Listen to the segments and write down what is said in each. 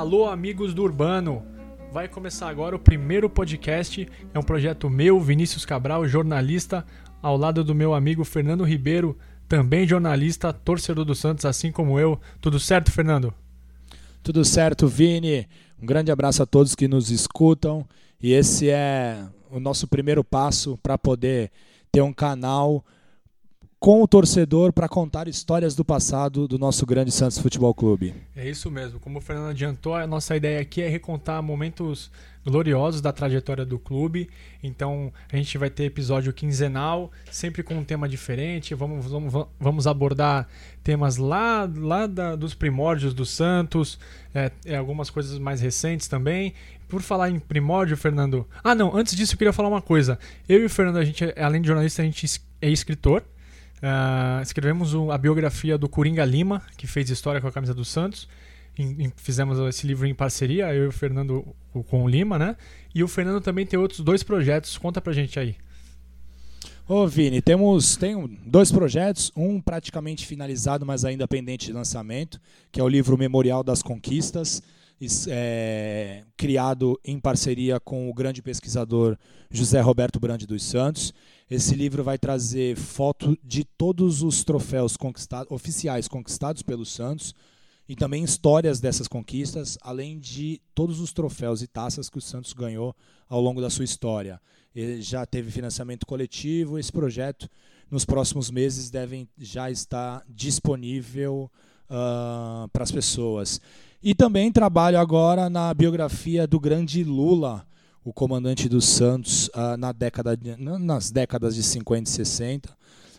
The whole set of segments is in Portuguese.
Alô, amigos do Urbano! Vai começar agora o primeiro podcast. É um projeto meu, Vinícius Cabral, jornalista, ao lado do meu amigo Fernando Ribeiro, também jornalista, torcedor do Santos, assim como eu. Tudo certo, Fernando? Tudo certo, Vini. Um grande abraço a todos que nos escutam. E esse é o nosso primeiro passo para poder ter um canal com o torcedor para contar histórias do passado do nosso grande Santos Futebol Clube. É isso mesmo. Como o Fernando adiantou, a nossa ideia aqui é recontar momentos gloriosos da trajetória do clube. Então a gente vai ter episódio quinzenal, sempre com um tema diferente. Vamos, vamos, vamos abordar temas lá, lá da, dos primórdios do Santos, é, é, algumas coisas mais recentes também. Por falar em primórdio, Fernando. Ah, não, antes disso eu queria falar uma coisa. Eu e o Fernando, a gente, além de jornalista, a gente é escritor. Uh, escrevemos a biografia do Coringa Lima, que fez história com a camisa do Santos. Em, em, fizemos esse livro em parceria, eu e o Fernando com o Lima, né? E o Fernando também tem outros dois projetos. Conta pra gente aí. Ô Vini, temos tem dois projetos, um praticamente finalizado, mas ainda pendente de lançamento, que é o livro Memorial das Conquistas, é, criado em parceria com o grande pesquisador José Roberto Brande dos Santos. Esse livro vai trazer foto de todos os troféus conquistados, oficiais conquistados pelo Santos e também histórias dessas conquistas, além de todos os troféus e taças que o Santos ganhou ao longo da sua história. Ele já teve financiamento coletivo, esse projeto nos próximos meses deve já estar disponível uh, para as pessoas. E também trabalho agora na biografia do grande Lula, o comandante dos Santos uh, na década de, nas décadas de 50 e 60,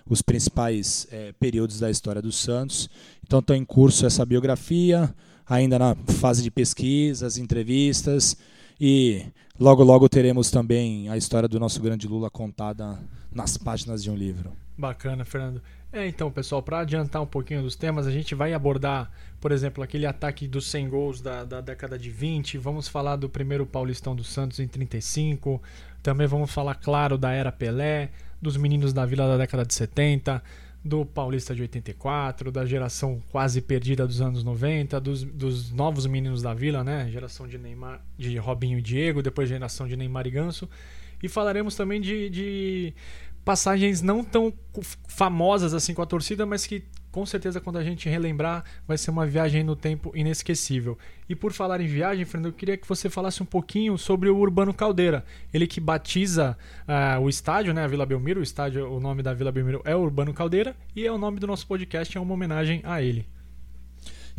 os principais é, períodos da história dos Santos. Então está em curso essa biografia, ainda na fase de pesquisas, entrevistas e logo logo teremos também a história do nosso grande Lula contada nas páginas de um livro. Bacana, Fernando. É, então, pessoal, para adiantar um pouquinho dos temas, a gente vai abordar, por exemplo, aquele ataque dos 100 gols da, da década de 20, vamos falar do primeiro Paulistão do Santos em 35, também vamos falar, claro, da era Pelé, dos meninos da Vila da década de 70, do Paulista de 84, da geração quase perdida dos anos 90, dos, dos novos meninos da Vila, né? Geração de Neymar, de Robinho e Diego, depois geração de Neymar e Ganso. E falaremos também de, de passagens não tão famosas assim com a torcida, mas que com certeza quando a gente relembrar vai ser uma viagem no tempo inesquecível. E por falar em viagem, Fernando, eu queria que você falasse um pouquinho sobre o Urbano Caldeira. Ele que batiza uh, o estádio, né, a Vila Belmiro, o estádio, o nome da Vila Belmiro é Urbano Caldeira e é o nome do nosso podcast, é uma homenagem a ele.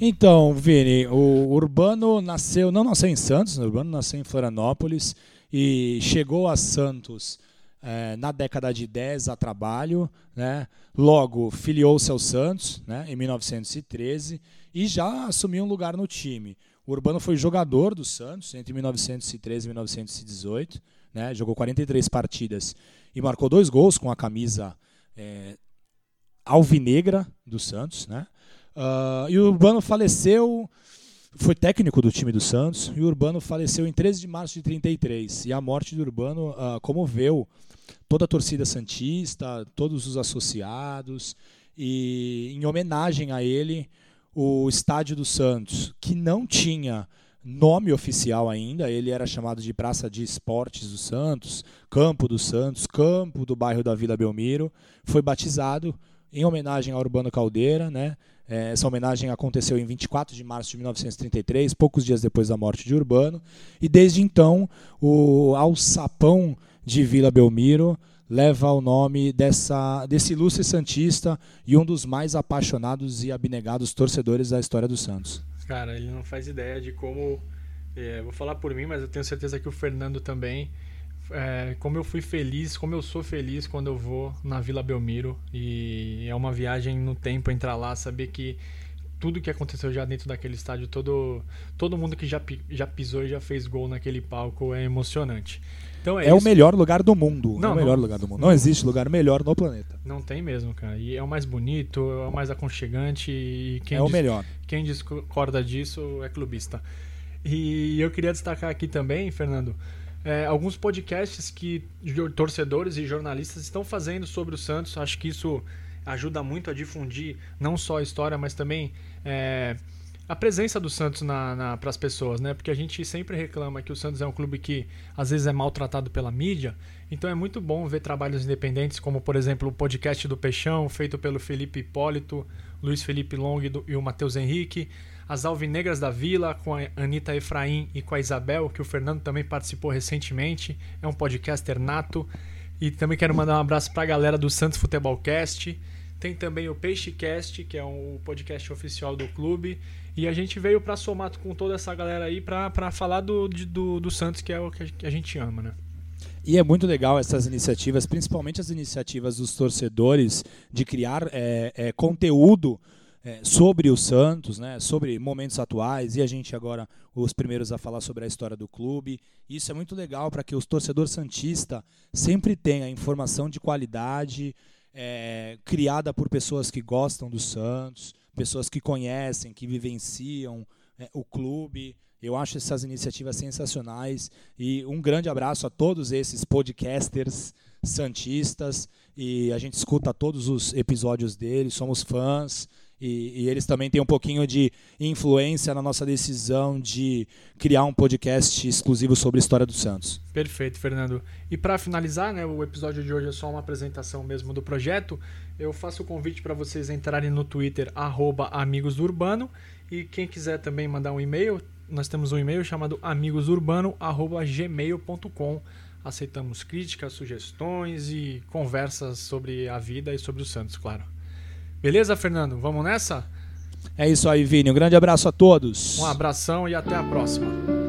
Então, Vini, o Urbano nasceu, não nasceu em Santos, o Urbano nasceu em Florianópolis e chegou a Santos é, na década de 10 a trabalho, né? logo filiou-se ao Santos né? em 1913 e já assumiu um lugar no time. O Urbano foi jogador do Santos entre 1913 e 1918, né? jogou 43 partidas e marcou dois gols com a camisa é, alvinegra do Santos. Né? Uh, e o Urbano faleceu foi técnico do time do Santos e o Urbano faleceu em 13 de março de 33. E a morte do Urbano uh, comoveu toda a torcida santista, todos os associados e em homenagem a ele, o Estádio do Santos, que não tinha nome oficial ainda, ele era chamado de Praça de Esportes do Santos, Campo do Santos, Campo do bairro da Vila Belmiro, foi batizado em homenagem a Urbano Caldeira, né? É, essa homenagem aconteceu em 24 de março de 1933, poucos dias depois da morte de Urbano, e desde então o alçapão de Vila Belmiro leva o nome dessa, desse ilustre Santista e um dos mais apaixonados e abnegados torcedores da história do Santos. Cara, ele não faz ideia de como. É, vou falar por mim, mas eu tenho certeza que o Fernando também. É, como eu fui feliz, como eu sou feliz quando eu vou na Vila Belmiro. E é uma viagem no tempo entrar lá, saber que tudo que aconteceu já dentro daquele estádio, todo, todo mundo que já, já pisou e já fez gol naquele palco é emocionante. Então é, é o melhor lugar do mundo. Não, é o melhor não, lugar do mundo. Não, não, existe lugar melhor no planeta. Não tem mesmo, cara. E é o mais bonito, é o mais aconchegante. E quem é o melhor. Quem discorda disso é clubista. E eu queria destacar aqui também, Fernando, é, alguns podcasts que torcedores e jornalistas estão fazendo sobre o Santos. Acho que isso ajuda muito a difundir não só a história, mas também é, a presença do Santos na, para as pessoas, né? Porque a gente sempre reclama que o Santos é um clube que às vezes é maltratado pela mídia. Então é muito bom ver trabalhos independentes, como por exemplo o podcast do Peixão, feito pelo Felipe Hipólito, Luiz Felipe Long e o Matheus Henrique. As Alvinegras da Vila, com a Anitta Efraim e com a Isabel, que o Fernando também participou recentemente. É um podcaster nato. E também quero mandar um abraço para a galera do Santos Futebolcast. Tem também o Peixecast, que é um podcast oficial do clube. E a gente veio para somar com toda essa galera aí para falar do, do, do Santos, que é o que a gente ama, né? E é muito legal essas iniciativas, principalmente as iniciativas dos torcedores de criar é, é, conteúdo é, sobre o Santos, né, sobre momentos atuais, e a gente agora os primeiros a falar sobre a história do clube. Isso é muito legal para que o torcedor santista sempre tenha informação de qualidade, é, criada por pessoas que gostam do Santos, pessoas que conhecem, que vivenciam é, o clube. Eu acho essas iniciativas sensacionais e um grande abraço a todos esses podcasters santistas e a gente escuta todos os episódios deles, somos fãs e, e, eles também têm um pouquinho de influência na nossa decisão de criar um podcast exclusivo sobre a história do Santos. Perfeito, Fernando. E para finalizar, né, o episódio de hoje é só uma apresentação mesmo do projeto. Eu faço o convite para vocês entrarem no Twitter @amigosdourbano e quem quiser também mandar um e-mail, nós temos um e-mail chamado amigosurbano@gmail.com. Aceitamos críticas, sugestões e conversas sobre a vida e sobre o Santos, claro. Beleza, Fernando? Vamos nessa? É isso aí, Vini. Um grande abraço a todos. Um abração e até a próxima.